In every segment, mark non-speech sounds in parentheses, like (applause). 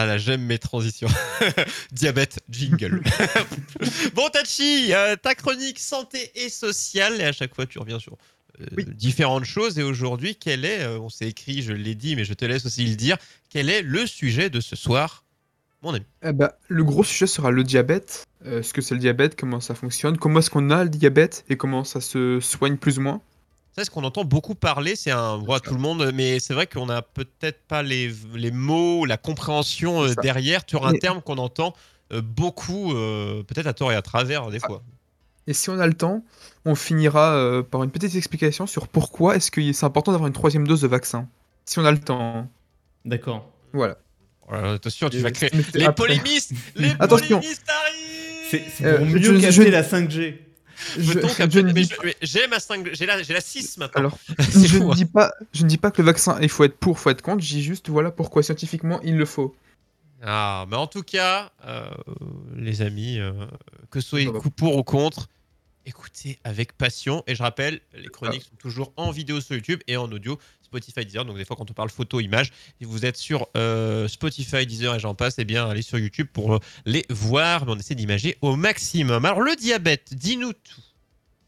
Ah là, j'aime mes transitions. (laughs) Diabète, jingle. (laughs) bon, Tachi, euh, ta chronique santé et sociale, et à chaque fois tu reviens sur euh, différentes choses. Et aujourd'hui, quel est, euh, on s'est écrit, je l'ai dit, mais je te laisse aussi le dire, quel est le sujet de ce soir, mon ami? Ben, le gros sujet sera le diabète. Ce que c'est le diabète, comment ça fonctionne, comment est-ce qu'on a le diabète? Et comment ça se soigne plus ou moins? C'est ce qu'on entend beaucoup parler, c'est un voix tout le monde, mais c'est vrai qu'on n'a peut-être pas les, les mots, la compréhension euh, derrière sur un Mais- terme qu'on entend euh, beaucoup, euh, peut-être à tort et à travers des fois. Et si on a le temps, on finira euh, par une petite explication sur pourquoi est-ce que c'est important d'avoir une troisième dose de vaccin. Si on a le temps. D'accord. Voilà. Voilà, attention, tu Et- vas créer. Les après. polémistes Les Attention. polémistes arrivent C'est Euh, pour mieux je- capter je- la 5G. J'ai ma 5, j'ai la, j'ai la 6 maintenant. alors, (laughs) je, fou, ne hein. dis pas, je ne dis pas que le vaccin, il faut être pour, faut être contre. Je dis juste voilà pourquoi scientifiquement il le faut. Ah, mais en tout cas, euh, les amis, euh, que ce soit pour ou contre, écoutez avec passion. Et je rappelle, les chroniques sont toujours en vidéo sur YouTube et en audio Spotify, Deezer. Donc des fois, quand on parle photo, image, si vous êtes sur euh, Spotify, Deezer et j'en passe, eh bien, allez sur YouTube pour euh, les voir. Mais on essaie d'imager au maximum. Alors le diabète, dis-nous tout.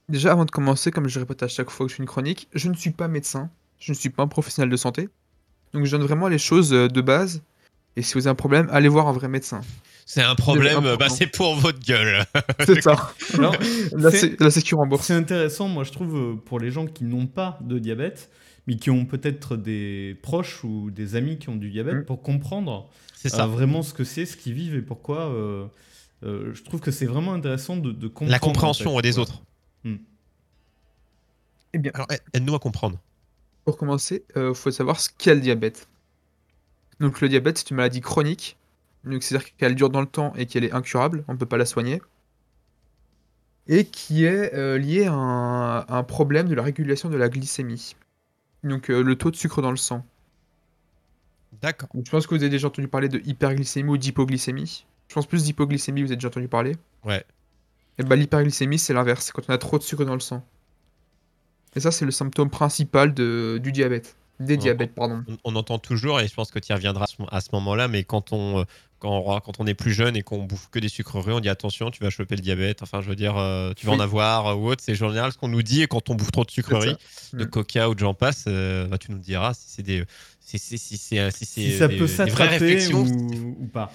Déjà, avant de commencer, comme je répète à chaque fois que je fais une chronique, je ne suis pas médecin, je ne suis pas un professionnel de santé. Donc je donne vraiment les choses euh, de base. Et si vous avez un problème, allez voir un vrai médecin. C'est un problème, bah, c'est pour votre gueule. (laughs) C'est ça. Alors, La, c'est- la sécu rembourse. C'est intéressant, moi je trouve, pour les gens qui n'ont pas de diabète, mais qui ont peut-être des proches ou des amis qui ont du diabète, Mm. pour comprendre C'est euh, ça. vraiment ce que c'est, ce qu'ils vivent et pourquoi. euh, euh, je trouve que c'est vraiment intéressant de, de comprendre. La compréhension en fait. des Ouais. autres. Eh bien, Alors, aide-nous à comprendre. Pour commencer, il faut savoir ce qu'est le diabète. Donc le diabète, c'est une maladie chronique. Donc c'est-à-dire qu'elle dure dans le temps et qu'elle est incurable, on ne peut pas la soigner. Et qui est euh, liée à un, à un problème de la régulation de la glycémie. Donc euh, le taux de sucre dans le sang. D'accord. Donc, je pense que vous avez déjà entendu parler de hyperglycémie ou d'hypoglycémie. Je pense plus d'hypoglycémie, vous avez déjà entendu parler. Ouais. Et bah l'hyperglycémie, c'est l'inverse, c'est quand on a trop de sucre dans le sang. Et ça, c'est le symptôme principal de, du diabète. Des diabètes, pardon. on, on entend toujours, et je pense que tu y reviendras à ce, à ce moment-là, mais quand on, euh, quand, on, quand on est plus jeune et qu'on bouffe que des sucreries, on dit attention, tu vas choper le diabète, enfin, je veux dire, euh, tu vas en avoir euh, ou autre. C'est général ce qu'on nous dit, et quand on bouffe trop de sucreries, de Mm. coca ou de j'en passe, euh, bah, tu nous diras si c'est des. Si, si, si, si, ça des- peut s'attraper ou, ou pas.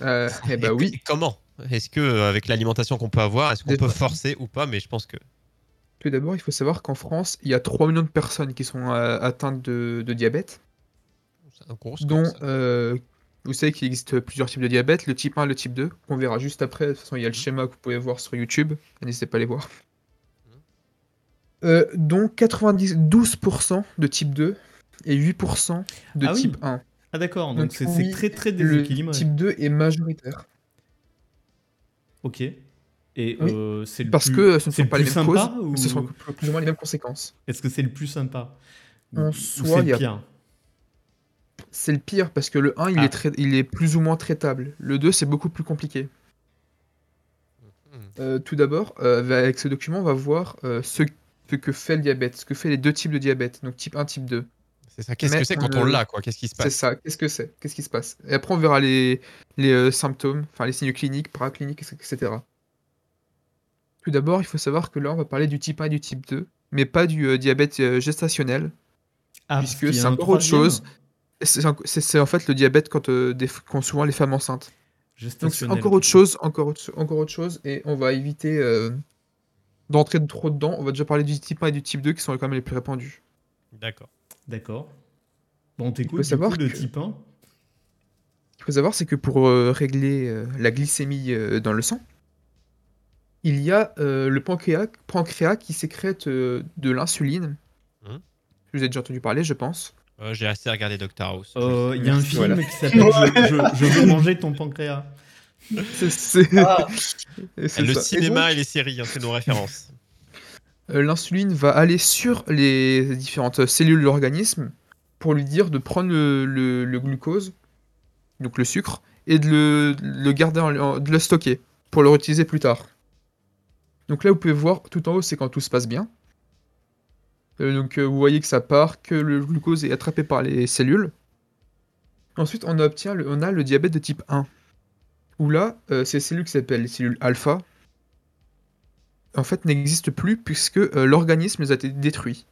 Eh bah oui. comment? Est-ce que, avec l'alimentation qu'on peut avoir, est-ce qu'on peut forcer ou pas? Mais je pense que. D'abord, il faut savoir qu'en France, il y a 3 millions de personnes qui sont euh, atteintes de, de diabète, un gros score, dont euh, vous savez qu'il existe plusieurs types de diabète, le type 1 et le type 2, qu'on verra juste après. De toute façon, il y a le Mhm. schéma que vous pouvez voir sur YouTube, n'hésitez pas à les voir. Euh, dont 92% de type 2 et 8% de Ah oui. type 1. Ah d'accord, donc c'est oui, très très Le déséquilibré. type 2 est majoritaire. Ok. Et Oui. euh, c'est le Parce plus- que ce ne c'est sont le pas les mêmes sympa causes, ou- ce sont plus ou moins les mêmes conséquences. Est-ce que c'est le plus sympa En soi, c'est il y le a- pire C'est le pire parce que le 1 il, Ah. est il est plus ou moins traitable. Le 2 c'est beaucoup plus compliqué. Hmm. Euh, tout d'abord, euh, avec ce document, on va voir euh, ce, que fait le diabète, ce que fait les deux types de diabète, donc type 1, type 2. C'est ça. Qu'est-ce mais que c'est quand on l'a, quoi? Qu'est-ce qui se C'est passe? ça, qu'est-ce que c'est? Qu'est-ce qui se passe? Et après, on verra les, les euh, symptômes, enfin les signes cliniques, paracliniques, etc. Tout d'abord, il faut savoir que là, on va parler du type 1 et du type 2, mais pas du euh, diabète euh, gestationnel. Ah, Puisque c'est encore autre chose. C'est en fait le diabète quand, euh, qu'ont souvent les femmes enceintes. Donc c'est Gestationnel. encore autre chose, encore autre, encore autre chose, et on va éviter euh, d'entrer de trop dedans. On va déjà parler du type 1 et du type 2 qui sont quand même les plus répandus. D'accord. D'accord. Bon, on t'écoute faut du savoir coup, le que- type 1. Ce qu'il faut savoir, c'est que pour euh, régler euh, la glycémie euh, dans le sang, il y a euh, le pancréas, pancréas qui sécrète euh, de l'insuline. Mhm. Vous avez déjà entendu parler, je pense. Euh, J'ai assez regardé Doctor House. Euh, Il y a un film voilà. qui s'appelle (laughs) je, je- je veux manger ton pancréas. (laughs) C'est Ah. le ça. Et cinéma donc, et, les séries, hein, c'est nos références. (laughs) l'insuline va aller sur les différentes cellules de l'organisme pour lui dire de prendre le, le- le glucose, donc le sucre, et de le, le garder, en- de le stocker pour le réutiliser plus tard. Donc là, vous pouvez voir tout en haut, c'est quand tout se passe bien. Euh, donc euh, vous voyez que ça part, que le glucose est attrapé par les cellules. Ensuite, on obtient le, on a le diabète de type 1. Où là, euh, ces cellules qui s'appellent les cellules alpha, en fait, n'existent plus puisque l'organisme les a été détruit.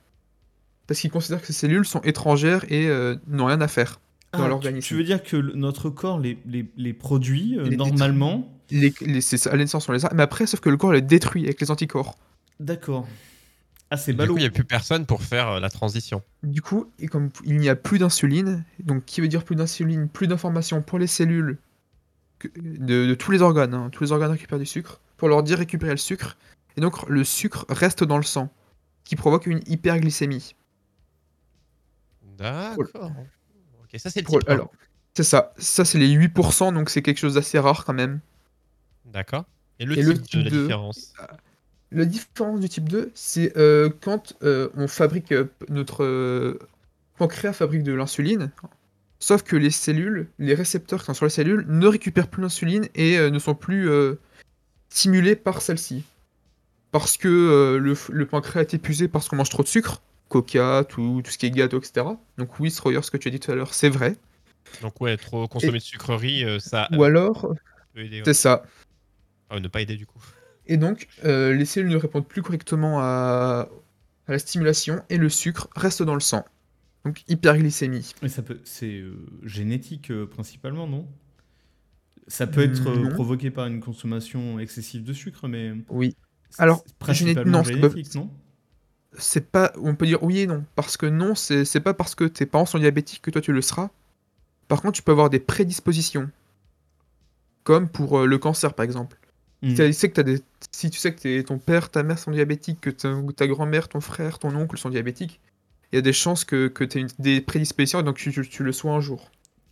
Parce qu'il considère que ces cellules sont étrangères et n'ont rien à faire dans Ah, l'organisme. Tu veux dire que notre corps les, les, les produit normalement Les, les- c'est à la naissance, on les a, mais après, sauf que le corps les détruit avec les anticorps. D'accord. Ah, c'est Du ballot. coup, il n'y a plus personne pour faire euh, la transition. Du coup, et comme il n'y a plus d'insuline, donc qui veut dire plus d'insuline, plus d'informations pour les cellules que- de, de tous les organes, hein, tous les organes récupèrent du sucre, pour leur dire récupérer le sucre, et donc le sucre reste dans le sang, qui provoque une hyperglycémie. D'accord. Ok, ça c'est le Pour- type 1. alors, c'est ça, ça c'est les 8%, donc c'est quelque chose d'assez rare quand même. D'accord. Et le Et type, le de type la différence? La différence du type 2, c'est euh, quand euh, on fabrique euh, notre euh, pancréas fabrique de l'insuline, sauf que les cellules, les récepteurs qui sont sur les cellules ne récupèrent plus l'insuline et euh, ne sont plus euh, stimulés par celle-ci. Parce que euh, le, pancréas est épuisé parce qu'on mange trop de sucre, coca, tout, tout ce qui est gâteau, etc. Donc oui, Stroyer, ce que tu as dit tout à l'heure, c'est vrai. Donc ouais, trop consommer de sucreries, euh, ça Ou alors, c'est ça. Ah, ne pas aider du coup. Et donc, euh, les cellules ne répondent plus correctement à, à la stimulation et le sucre reste dans le sang. Donc, hyperglycémie. Mais ça peut, c'est euh, génétique euh, principalement, non? Ça peut être euh, Non. provoqué par une consommation excessive de sucre, mais Oui. Alors, principalement géné- non, génétique, non? C'est pas. On peut dire oui et non. Parce que non, c'est c'est pas parce que tes parents sont diabétiques que toi tu le seras. Par contre, tu peux avoir des prédispositions. Comme pour euh, le cancer, par exemple. Mm. Si, tu sais que t'as des... si tu sais que ton père, ta mère sont diabétiques, que ta, ta grand-mère, ton frère, ton oncle sont diabétiques, il y a des chances que, que tu aies des prédispositions et donc tu, tu- tu le sois un jour.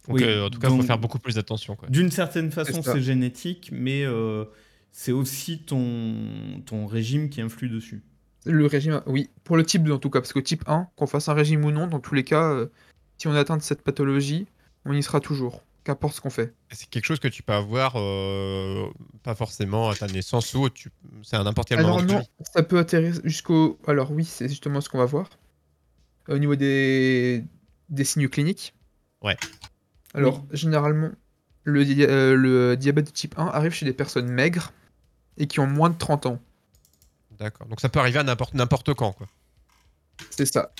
Donc, Oui, euh, en tout cas, il faut faire beaucoup plus d'attention. quoi. D'une certaine façon, C'est génétique, mais euh, c'est aussi ton, ton régime qui influe dessus. Le régime, oui, pour le type 2 en tout cas, parce que type 1, qu'on fasse un régime ou non, dans tous les cas, euh, si on est atteint de cette pathologie, on y sera toujours, qu'importe ce qu'on fait. C'est quelque chose que tu peux avoir, euh, pas forcément à ta naissance ou tu... c'est à n'importe quel moment Alors ta non, ça peut atterrir jusqu'au... Alors oui, c'est justement ce qu'on va voir. Au niveau des, des signaux cliniques. Ouais. Alors, généralement, le, di- euh, le diabète de type 1 arrive chez des personnes maigres et qui ont moins de 30 ans. D'accord. Donc ça peut arriver à n'importe n'importe quand. Quoi. C'est ça.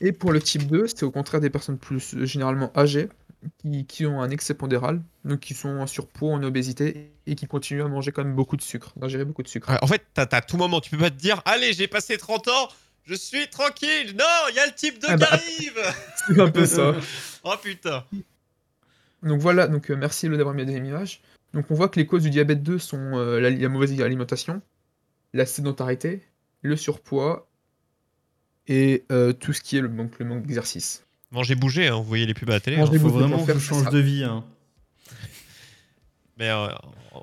Et pour le type 2, c'est au contraire des personnes plus euh, généralement âgées, qui, qui ont un excès pondéral, donc qui sont en surpoids, en obésité, et qui continuent à manger quand même beaucoup de sucre, d'ingérer beaucoup de sucre. Ouais, en fait, t'as t'as tout moment, tu peux pas te dire Allez, j'ai passé 30 ans, je suis tranquille. Non, il y a le type 2 Ah qui bah, arrive. (laughs) C'est un peu ça. (laughs) oh putain. Donc voilà, donc euh, merci Lo, d'avoir mis la deuxième image. Donc on voit que les causes du diabète 2 sont euh, la, la mauvaise alimentation, la sédentarité, le surpoids et euh, tout ce qui est le manque, le manque d'exercice. Mangez, bougez, hein, vous voyez les pubs à la télé. Mangez, hein. Il faut vraiment que faire je change de vie. hein. Mais euh,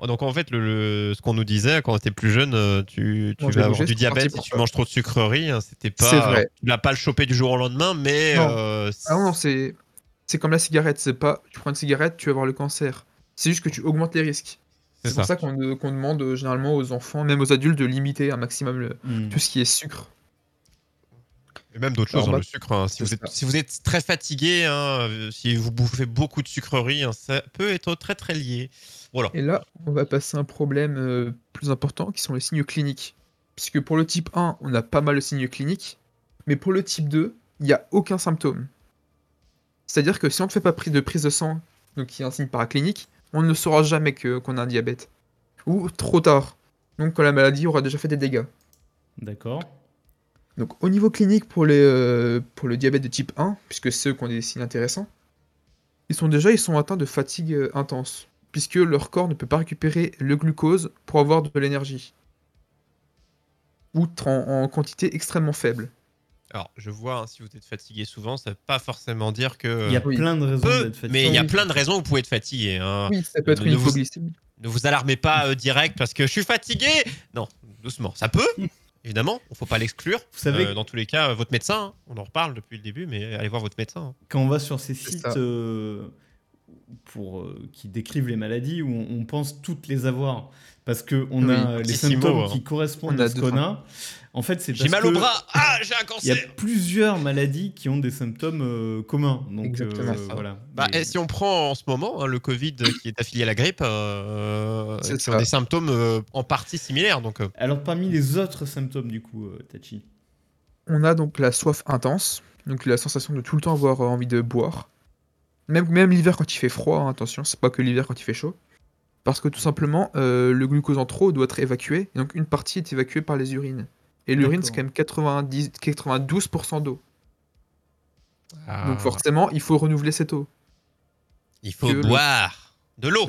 donc en fait, le, le- ce qu'on nous disait quand on était plus jeune, euh, tu, tu Manger, vas avoir bouger, du diabète si tu manges trop de sucreries. hein, C'était pas. C'est vrai. Tu l'as pas le choper du jour au lendemain, mais. Non. euh, Ah non, c'est c'est comme la cigarette, c'est pas tu prends une cigarette, tu vas avoir le cancer. C'est juste que tu augmentes les risques. c'est pour ça qu'on de- qu'on demande généralement aux enfants, même aux adultes, de limiter un maximum le- Mm. tout ce qui est sucre. Et même d'autres choses, hein, bah, le sucre. hein. Si, vous êtes, ça. si vous êtes très fatigué, hein, euh, si vous bouffez beaucoup de sucreries, hein, ça peut être très très lié. Voilà. Et là, on va passer à un problème euh, plus important qui sont les signes cliniques. Puisque pour le type 1, on a pas mal de signes cliniques, mais pour le type 2, il n'y a aucun symptôme. C'est-à-dire que si on ne fait pas prise de prise de sang, donc qui est un signe paraclinique, on ne saura jamais que- qu'on a un diabète. Ou trop tard. Donc quand la maladie aura déjà fait des dégâts. D'accord. Donc au niveau clinique pour, les, euh, pour le diabète de type 1, puisque ceux qui ont des signes intéressants, ils sont déjà ils sont atteints de fatigue euh, intense, puisque leur corps ne peut pas récupérer le glucose pour avoir de l'énergie. Ou en, en quantité extrêmement faible. Alors, je vois, hein, si vous êtes fatigué souvent, ça veut pas forcément dire que. Il y a oui. plein de raisons d'être fatigué. mais il y a plein de raisons où vous pouvez être fatigué. hein. Oui, ça peut être ne une vous-. Ne vous alarmez pas euh, direct parce que je suis fatigué. Non, doucement. Ça peut, (laughs) évidemment. Il faut pas l'exclure. Vous savez, Euh, dans tous les cas, euh, votre médecin, hein, on en reparle depuis le début, mais allez voir votre médecin. hein. quand on va sur ces sites euh, pour, euh, qui décrivent les maladies où on, on pense toutes les avoir parce que on Oui, a les symptômes hein. qui correspondent à ce qu'on a. En fait, c'est J'ai mal au bras. Ah, j'ai un Il y a cancer. plusieurs maladies qui ont des symptômes euh, communs. Donc, Exactement euh, ça. voilà. Bah, Et- et si on prend en ce moment hein, le Covid qui est affilié à la grippe, euh, C'est qui ont ça. des symptômes euh, en partie similaires. Donc, euh, Alors, parmi les autres symptômes, du coup, euh, Tachi? On a donc la soif intense, donc la sensation de tout le temps avoir euh, envie de boire. Même, même l'hiver quand il fait froid, hein, attention, c'est pas que l'hiver quand il fait chaud. Parce que tout simplement, euh, le glucose en trop doit être évacué, et donc une partie est évacuée par les urines. Et l'urine, c'est quand même 90, 92% d'eau. ah, Donc forcément, il faut renouveler cette eau. il faut que boire de l'eau.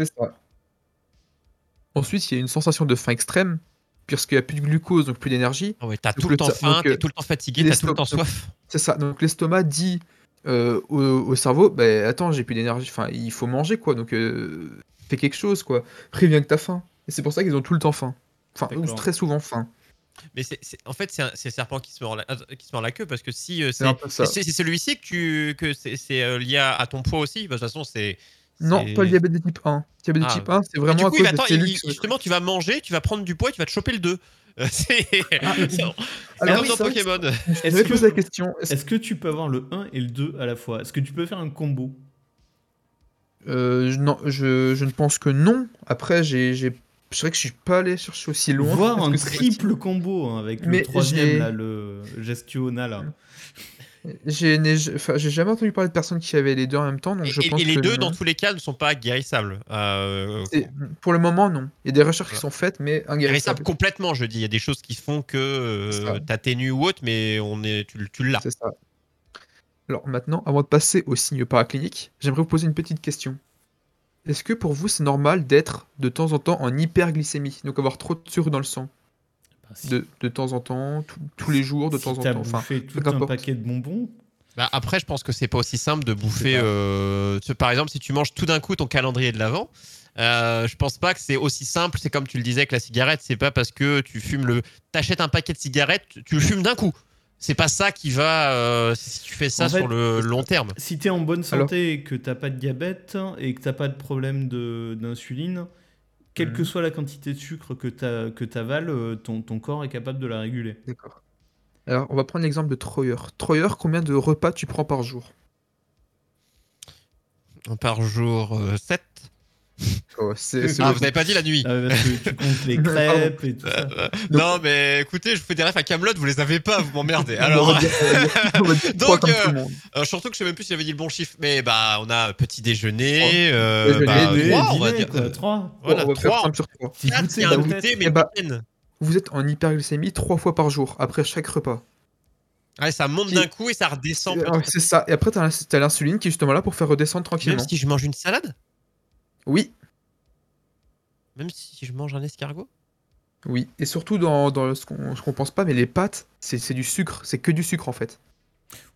Ensuite, il y a une sensation de faim extrême, puisqu'il n'y a plus de glucose, donc plus d'énergie. Ah ouais, t'as tout le temps faim, t'es euh, tout le temps fatigué, t'as tout le temps soif. C'est ça. Donc l'estomac dit euh, au, au cerveau, bah, attends, j'ai plus d'énergie, enfin, il faut manger, quoi. Donc euh, fais quelque chose, quoi. Préviens que t'as faim. Et c'est pour ça qu'ils ont tout le temps faim. Enfin, ou très souvent faim. Mais c'est, en fait, c'est, le serpent qui se, mord la, euh, qui se mord la queue parce que si euh, C'est celui-ci que, tu, que c'est, lié à, à ton poids aussi, bah, de toute façon, c'est. Non, pas le diabète de type 1. Le diabète Ah. de type 1, c'est vraiment du à coup, cause il va- attends, il- justement, tu vas manger, tu vas prendre du poids et tu vas te choper le 2. (laughs) c'est Ah, c'est Alors, comme oui, Pokémon. Je Est-ce vais que- poser la question. Est-ce- Est-ce que tu peux avoir le 1 et le 2 à la fois? Est-ce que tu peux faire un combo? Euh, je- non, je, je ne pense que non. Après, j'ai, j'ai... c'est vrai que je suis pas allé chercher aussi loin. Voir un triple combo hein, avec Mais le troisième, là, le Gestiona, là. J'ai, jamais entendu parler de personnes qui avaient les deux en même temps, donc Et, je et- pense et les que deux, dans tous les cas, ne sont pas guérissables. Euh, Pour le moment, non. Il y a des recherches qui sont faites, mais guérissables inguérissables. complètement, je dis. Il y a des choses qui font que euh, t'atténues ou autre, mais on est, tu, tu l'as. C'est ça. Alors maintenant, avant de passer aux signes paracliniques, j'aimerais vous poser une petite question. Est-ce que pour vous, c'est normal d'être de temps en temps en hyperglycémie, donc avoir trop de sucre dans le sang, si- de, de temps en temps, tout- tous les jours, de si temps en temps, enfin, bouffé tout un importe. paquet de bonbons, Bah, après, je pense que c'est pas aussi simple de bouffer. euh, tu- par exemple, si tu manges tout d'un coup ton calendrier de l'avant, euh, je pense pas que c'est aussi simple. C'est comme tu le disais que la cigarette, c'est pas parce que tu fumes le, t'achètes un paquet de cigarettes, tu, tu le fumes d'un coup. C'est pas ça qui va. euh, si tu fais ça En fait, sur le long terme. si t'es en bonne Alors- santé et que t'as pas de diabète et que t'as pas de problème de- d'insuline, quelle que soit la quantité de sucre que t'as- que t'avales, euh, ton, ton corps est capable de la réguler. D'accord. Alors, on va prendre l'exemple de Troyer. Troyer, combien de repas tu prends par jour? Par jour 7. (laughs) Oh, Ah, vous n'avez pas dit la nuit. Ah, parce que tu comptes les (laughs) crêpes et tout ça. non, mais écoutez, je vous fais des refs à Camelot, vous les avez pas, vous m'emmerdez. Alors, (laughs) Donc, euh, euh, surtout que je sais même plus si j'avais dit le bon chiffre, mais bah, on a petit déjeuner, euh, Déjeuner, bah, dîner, trois, on va dire. quoi, trois. Voilà, on sur. Petit goûter, bah, goûter, mais bah. Vous êtes en hyperglycémie trois fois par jour, après chaque repas. Ouais, ça monte Qui- d'un coup et ça redescend. Euh, c'est ça. Et après, t'as l'ins- t'as l'insuline qui est justement là pour faire redescendre tranquillement. Même si je mange une salade? Oui, Même si je mange un escargot? Oui. Et surtout dans, dans ce qu'on pense pas, mais les pâtes, c'est c'est du sucre. C'est que du sucre en fait.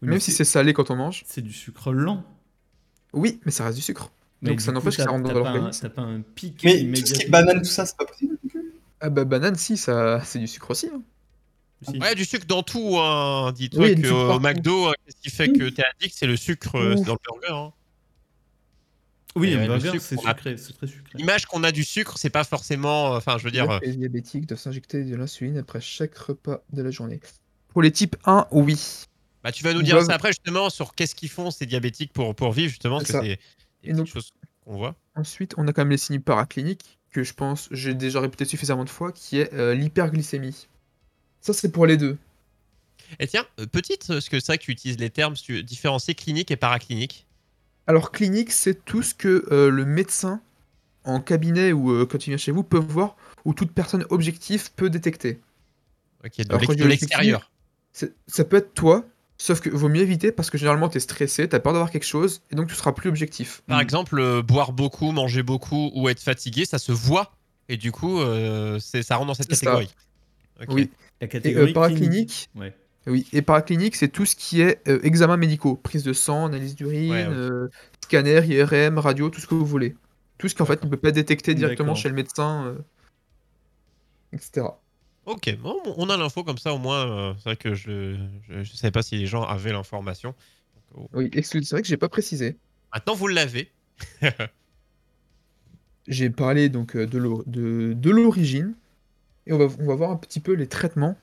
Oui, Même si c'est salé quand on mange. c'est du sucre lent. Oui, mais ça reste du sucre. Mais Donc du ça n'empêche que ça rentre dans l'organisme. T'as pas un pic Mais tout ce qui est banane, tout ça, c'est pas possible. Ah bah banane, si, ça, c'est du sucre aussi. hein. Si. Ouais, du sucre dans tout, hein. Dis-toi Oui, du que sucre au partout. McDo, hein, qu'est-ce qui fait que t'es addict C'est le sucre euh, dans le burger. hein. Oui, un burger, c'est a- sucré, c'est très sucré. L'image qu'on a du sucre, c'est pas forcément. euh, Enfin, je veux dire. euh, Les diabétiques doivent s'injecter de l'insuline après chaque repas de la journée. Pour les types 1, oui. Bah, tu vas nous Ils dire doivent- ça après, justement, sur qu'est-ce qu'ils font ces diabétiques pour, pour vivre, justement, parce C'est que donc- choses qu'on voit. Ensuite, on a quand même les signes paracliniques, que je pense, j'ai déjà répété suffisamment de fois, qui est euh, l'hyperglycémie. Ça, c'est pour les deux. Et tiens, euh, petite, parce que c'est vrai que tu utilises les termes tu différencier clinique et paraclinique. Alors, clinique, c'est tout ce que euh, le médecin, en cabinet ou euh, quand il vient chez vous, peut voir, ou toute personne objective peut détecter. Ok, de l'extérieur. C'est- Ça peut être toi, sauf que vaut mieux éviter parce que généralement, tu es stressé, tu as peur d'avoir quelque chose, et donc tu seras plus objectif. Par exemple, euh, boire beaucoup, manger beaucoup ou être fatigué, ça se voit. Et du coup, euh, ça rentre dans cette catégorie. Oui. La Et catégorie euh, paraclinique, Ouais. Oui, et paraclinique, c'est tout ce qui est euh, examens médicaux, prise de sang, analyse d'urine, Ouais, euh, scanner, IRM, radio, tout ce que vous voulez. Tout ce qu'en fait D'accord. ne peut pas détecter directement chez le médecin, euh, etc. Ok, bon, on a l'info comme ça au moins. c'est vrai que je ne savais pas si les gens avaient l'information. Oh. Oui, c'est vrai que j'ai pas précisé. Maintenant, vous l'avez. (laughs) J'ai parlé donc de l'o- de de l'origine et on va on va voir un petit peu les traitements.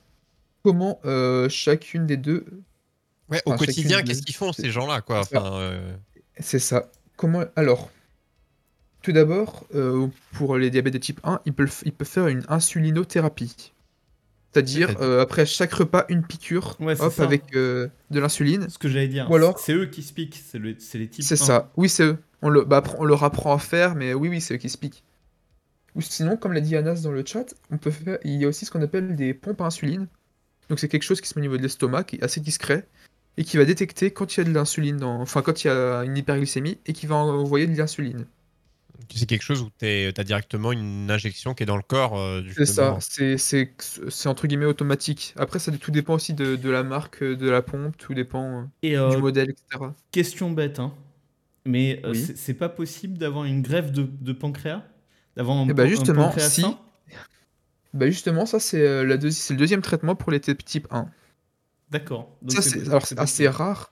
Comment, heu, chacune des 2 Ouais, au Enfin, quotidien, qu'est-ce qu'ils font c'est- ces gens-là, quoi c'est ça. enfin, euh, c'est ça. Comment alors, tout d'abord, heu, pour les diabètes de type 1, ils peuvent ils peuvent faire une insulinothérapie. C'est-à-dire, après chaque repas, une piqûre, Ouais, hop, avec, de l'insuline. Ce que j'allais dire. Ou alors- C'est eux qui se piquent, c'est le- c'est les types. C'est 1. ça. Oui, c'est eux. On, le, bah, on leur apprend à faire, mais oui, oui, c'est eux qui se piquent. Ou sinon, comme l'a dit Anas dans le chat, on peut faire. Il y a aussi ce qu'on appelle des pompes à insuline. Donc c'est quelque chose qui se met au niveau de l'estomac, qui est assez discret, et qui va détecter quand il y a de l'insuline, dans... enfin quand il y a une hyperglycémie, et qui va envoyer de l'insuline. c'est quelque chose où tu as directement une injection qui est dans le corps. euh, C'est justement. ça. C'est c'est c'est entre guillemets automatique. Après, ça tout dépend aussi de, de la marque euh, de la pompe, tout dépend euh, Et euh, du modèle, etc. question bête, hein. Mais euh, Oui. c'est- pas possible d'avoir une greffe de, de pancréas? D'avoir un, Eh ben, pan- un justement, pancréas si. sain? Bah justement, ça c'est euh, la deuxi- c'est le deuxième traitement pour les type 1. D'accord. Donc Ça, c'est- c'est alors c'est assez possible. rare,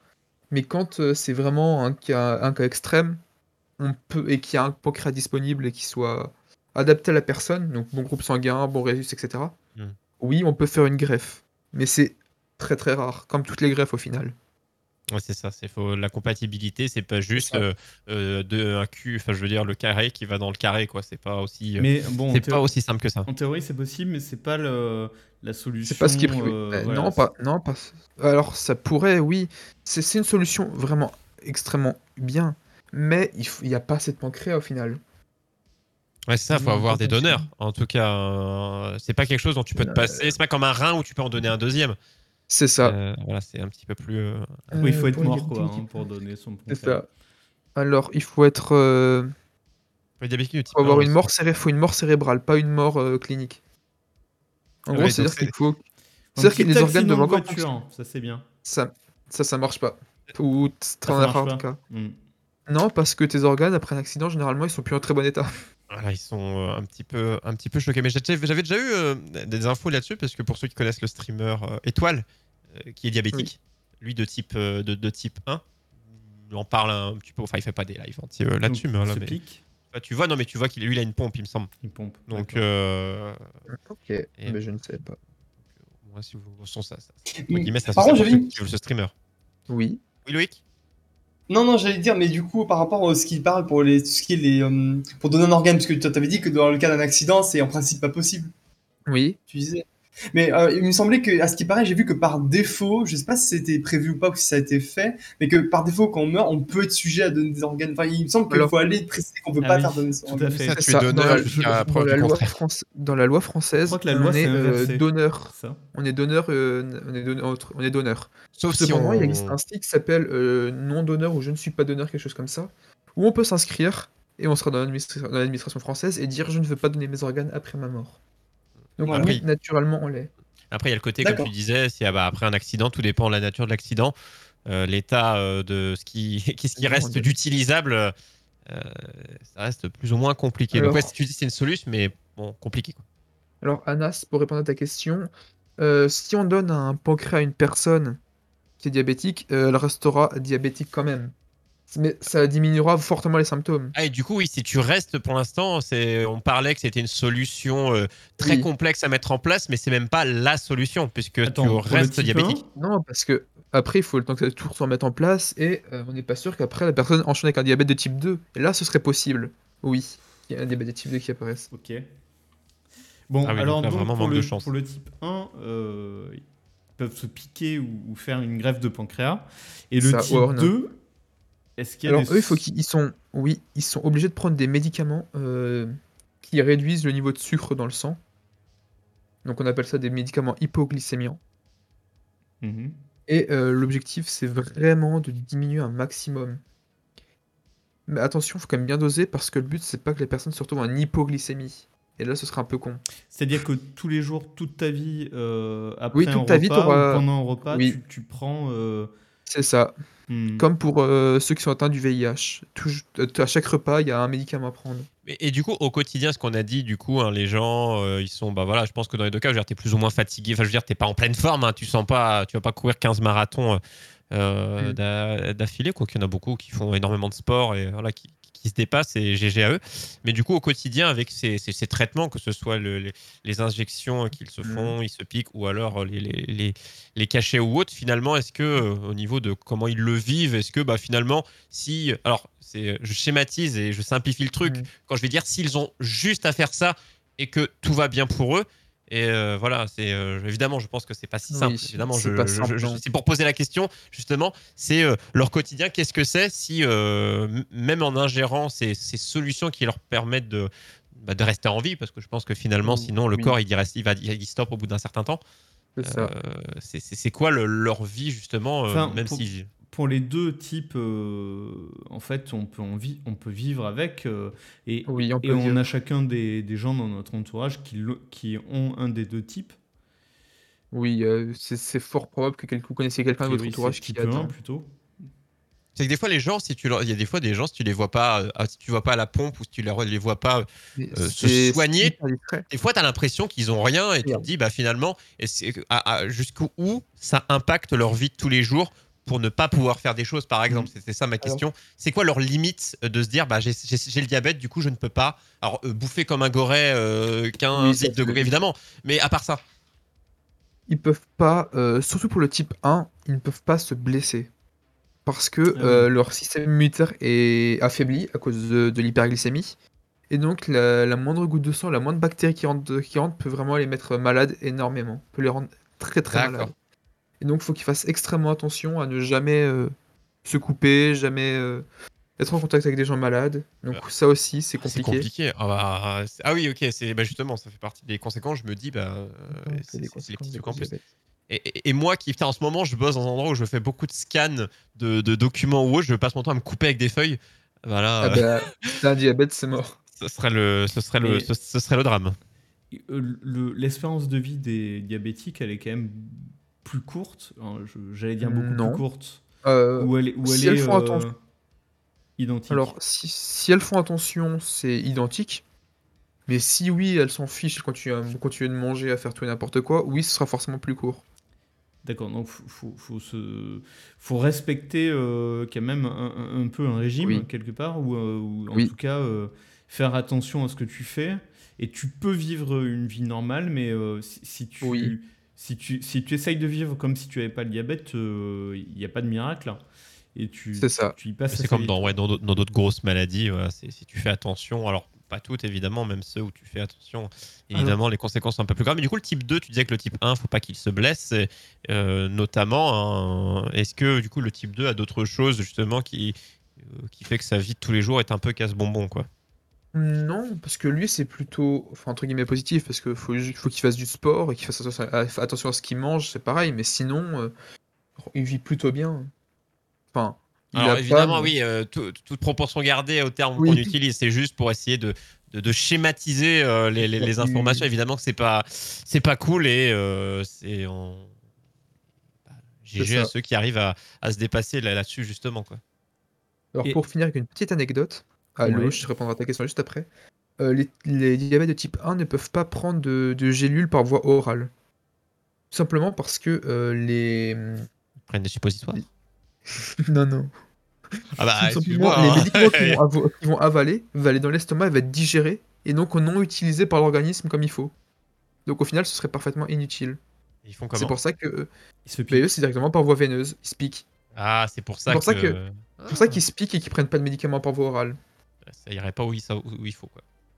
mais quand euh, c'est vraiment un cas, un cas extrême, on peut et qu'il y a un pancréas disponible et qui soit adapté à la personne, donc bon groupe sanguin, bon résus, etc. Mm. Oui, on peut faire une greffe, mais c'est très très rare, comme toutes les greffes au final. Ouais, c'est ça. C'est faut la compatibilité. C'est pas juste euh, euh, de un cul. Enfin, je veux dire le carré qui va dans le carré, quoi. C'est pas aussi. euh, Mais bon, en, c'est pas aussi simple que ça. en théorie, c'est possible, mais c'est pas le, la solution. C'est pas ce qui est prévu. euh, Euh, voilà, non, pas, non, pas. Alors ça pourrait, oui, c'est c'est une solution vraiment extrêmement bien, mais il n'y a pas assez de pancréas au final. Ouais, c'est ça. Faut Non, avoir des donneurs. En tout cas, euh, c'est pas quelque chose dont tu peux te passer. C'est pas comme un rein où tu peux en donner un deuxième. C'est ça. Euh, voilà, c'est un petit peu plus. euh, Oui, il faut Euh, être mort, quoi, hein, pour 1. donner son C'est pancréas. ça. Alors, il faut être, euh, type faut avoir 1, une mort céré- faut une mort cérébrale, pas une mort euh, clinique. En Ah gros, ouais, c'est-à-dire qu'il c'est- faut, c'est-à-dire que petit les organes accident doivent de encore voiture, ça c'est bien. Ça, ça, ça marche pas. Ou t- Ça, très ça marche rare pas. cas. Hmm. Non, parce que tes organes après un accident, généralement, ils sont plus en très bon état. (laughs) Voilà, ils sont euh, un petit peu, un petit peu choqués. Mais j'avais j'avais déjà eu euh, des infos là-dessus parce que pour ceux qui connaissent le streamer euh, Étoile, euh, qui est diabétique, lui de type, euh, de, de type 1, il en parle un petit peu. Enfin, il fait pas des lives euh, là-dessus, mais, pique, Bah, tu vois, non, mais tu vois qu'il lui il a une pompe, il me semble. il pompe. Donc, euh, Ok, mais je ne sais pas. moi, si vous son ça, ça, Mm. guillemets, ça Par contre, j'avais une- ce streamer. Oui. Oui, Loïc? Non, non, j'allais dire, mais du coup, par rapport à ce qu'il parle pour les, tout ce qui est les, euh, pour donner un organe, parce que tu avais dit que dans le cas d'un accident, c'est en principe pas possible. Oui. Tu disais. Mais euh, il me semblait que, à ce qui paraît, j'ai vu que par défaut, je sais pas si c'était prévu ou pas ou si ça a été fait, mais que par défaut, quand on meurt, on peut être sujet à donner des organes. Enfin, il me semble qu'il faut aller préciser qu'on peut Ah pas oui, faire donner son organe. Ça, C'est tu es ça, donneur dans la- jusqu'à dans preuve la du loi contraire. France- Dans la loi française, Je crois que la on loi, est c'est euh, donneur. On est donneur, euh, on est donneur, on est donneur. Sauf si Cependant, on... il existe un site qui s'appelle euh, non donneur ou je ne suis pas donneur, quelque chose comme ça, où on peut s'inscrire et on sera dans l'administration française et dire je ne veux pas donner mes organes après ma mort. Donc Ouais. oui, Après, naturellement, on l'est. Après, il y a le côté, comme tu disais, si ah bah, après un accident, tout dépend de la nature de l'accident, euh, l'état euh, de ce qui, (laughs) reste d'utilisable, euh, ça reste plus ou moins compliqué. Alors- Donc, ouais, si tu dis que c'est une solution, mais bon, compliqué. Quoi. Alors Anas, pour répondre à ta question, si on donne un pancréas à une personne qui est diabétique, elle restera diabétique quand même. Mais ça diminuera fortement les symptômes. Ah, et du coup, oui, si tu restes pour l'instant, c'est, on parlait que c'était une solution euh, très Oui. complexe à mettre en place, mais c'est même pas la solution, puisque Attends, tu restes type diabétique. Non, parce que après, il faut le temps que tout se remette en place et euh, on n'est pas sûr qu'après la personne enchaîne avec un diabète de type 2. Et là, ce serait possible. Oui, il y a un diabète de type 2 qui apparaisse. Ok. Bon, Ah oui, alors donc là, donc, vraiment pour, manque le, de chance. pour le type 1, euh, ils peuvent se piquer ou, ou faire une greffe de pancréas. Et le Ça, type ou alors, non. 2, est-ce qu'il y a Alors des... eux, il faut qu'ils ils sont, oui, ils sont obligés de prendre des médicaments euh, qui réduisent le niveau de sucre dans le sang. Donc on appelle ça des médicaments hypoglycémiants. Mhm. Et euh, l'objectif, c'est vraiment de diminuer un maximum. Mais attention, faut quand même bien doser parce que le but, c'est pas que les personnes se retrouvent en hypoglycémie. Et là, ce serait un peu con. C'est-à-dire que tous les jours, toute ta vie, euh, après Oui, un ta repas ou pendant un repas, Oui. tu, tu prends... C'est ça. hmm, Comme pour euh, ceux qui sont atteints du VIH. Euh, à chaque repas, il y a un médicament à prendre. Et, et du coup, au quotidien, ce qu'on a dit, du coup, hein, les gens, euh, ils sont, bah voilà, je pense que dans les deux cas, je veux dire, t'es plus ou moins fatigué. Enfin, je veux dire, t'es pas en pleine forme. hein, tu sens pas, tu vas pas courir 15 marathons euh, Mm. d'a- d'affilée. Quoi qu'il y en a beaucoup qui font énormément de sport et voilà, qui, qui se dépassent et GG à eux. Mais du coup, au quotidien, avec ces, ces- ces traitements, que ce soit le- les, les injections qu'ils se font, ils se piquent, ou alors les, les, les, les cachets ou autres, finalement, est-ce que, euh, au niveau de comment ils le vivent, est-ce que bah, finalement, si. Alors, je schématise et je simplifie le truc Mm. quand je vais dire s'ils ont juste à faire ça et que tout va bien pour eux. Et euh, voilà, c'est euh, évidemment, je pense que c'est pas si Oui, simple. c'est évidemment, je, je- je- c'est pour poser la question justement. C'est euh, leur quotidien. Qu'est-ce que c'est si euh, m- même en ingérant ces, ces solutions qui leur permettent de bah, de rester en vie, parce que je pense que finalement, Oui, sinon le oui. corps il, y reste, il va il stoppe au bout d'un certain temps. C'est ça. Euh, c'est- c'est c'est quoi le- leur vie justement, euh, Enfin, même pour- si Pour les deux types, euh, en fait, on peut, en vi- on peut vivre avec. euh, et Oui, on et peut on a chacun des, des gens dans notre entourage qui, qui ont un des deux types. Oui, euh, c'est fort probable que quel- vous connaissiez quelqu'un de votre oui, entourage qui 1 atteint. plutôt. c'est que des fois les gens, si tu leur- il y a des fois des gens si tu les vois pas, si tu vois pas à la pompe ou si tu les, vois pas Euh, se soigner. des fois, tu as l'impression qu'ils ont rien et tu te dis, bah, finalement, et c'est- à- à- jusqu'où où ça impacte leur vie de tous les jours pour ne pas pouvoir faire des choses, par exemple. C'était ça ma question. C'est quoi leur limite euh, de se dire, bah, j'ai le diabète, du coup, je ne peux pas. Alors, euh, bouffer comme un goret, euh, 15 Oui, ça, litres de c'est- goret, évidemment. Mais à part ça, Ils peuvent pas, euh, surtout pour le type 1, ils ne peuvent pas se blesser. Parce que Ah oui. leur système immunitaire est affaibli à cause de, de l'hyperglycémie. Et donc la, la moindre goutte de sang, la moindre bactérie qui rentre, qui rentre peut vraiment les mettre malades énormément. Peut les rendre très très malades. Et donc il faut qu'ils fassent extrêmement attention à ne jamais euh, se couper, jamais euh, être en contact avec des gens malades. Donc ça aussi c'est c'est compliqué. compliqué. Ah, bah, ah oui, ok, c'est bah, justement, ça fait partie des conséquences. Je me dis, bah, euh, c'est les conséquences petits trucs en plus. Et, et- et moi qui, putain, en ce moment, je bosse dans un endroit où je fais beaucoup de scans de, de documents ou autre, je passe mon temps à me couper avec des feuilles. Voilà, Ah bah, t'as un diabète, c'est mort. (laughs) ce, serait le, ce, serait le, ce, ce serait le drame. Le- L'espérance de vie des diabétiques, elle est quand même plus courte. hein, J'allais dire beaucoup Non. plus courte. Euh, Ou elle est, ou si elle elles est, font euh, attention- identique. Alors, si, si elles font attention, c'est identique. Mais si oui, elles s'en fichent, elles continuent à continuer de manger, à faire tout et n'importe quoi, oui, ce sera forcément plus court. D'accord, donc faut, faut, faut se, faut respecter euh, quand même un, peu un régime Oui. quelque part, ou, euh, ou en Oui. tout cas euh, faire attention à ce que tu fais. Et tu peux vivre une vie normale, mais si, si tu, Oui. Si, tu, si tu essayes de vivre comme si tu n'avais pas le diabète, il n'y a pas de miracle. hein. Et tu, C'est ça. tu y passes. C'est comme vite. dans ouais, dans d'autres dans d'autres grosses maladies. voilà, c'est- si tu fais attention, alors pas toutes évidemment, même ceux où tu fais attention, évidemment les conséquences sont un peu plus graves. Mais du coup, le type 2, tu disais que le type 1, faut pas qu'il se blesse, et, euh, notamment. hein, Est-ce que du coup le type 2 a d'autres choses justement qui, euh, qui fait que sa vie de tous les jours est un peu casse-bonbon quoi? Non, parce que lui, c'est plutôt, enfin, entre guillemets, positif, parce qu'il faut, ju- faut qu'il fasse du sport et qu'il fasse attention à, attention à ce qu'il mange, c'est pareil, mais sinon, euh, il vit plutôt bien. Enfin, il Alors a pas- évidemment, oui, euh, tout- toute proportion gardée au terme Oui. qu'on utilise, c'est juste pour essayer de, de, de schématiser euh, les, les- les Oui. informations. Évidemment que c'est pas c'est pas cool et euh, c'est en bah, GG à ça. ceux qui arrivent à, à se dépasser là- là-dessus justement quoi. Alors, Et- pour finir avec une petite anecdote, Allo, Ouais. je répondrai à ta question juste après. Euh, les, les diabètes de type 1 ne peuvent pas prendre de, de gélules par voie orale. Tout simplement parce que euh, les. Ils prennent des suppositoires. (laughs) non, non. Ah bah simplement, les hein. médicaments qu'ils vont, (laughs) vont avaler va aller dans l'estomac et va être digéré et donc non utilisé par l'organisme comme il faut. Donc au final, ce serait parfaitement inutile. Ils font C'est comment pour ça que euh, Il se bah, eux, c'est directement par voie veineuse. Ils se piquent. Ah, c'est pour ça C'est pour que- C'est pour ça qu'ils se piquent et qu'ils prennent pas de médicaments par voie orale. Ça irait pas où il, où il faut quoi.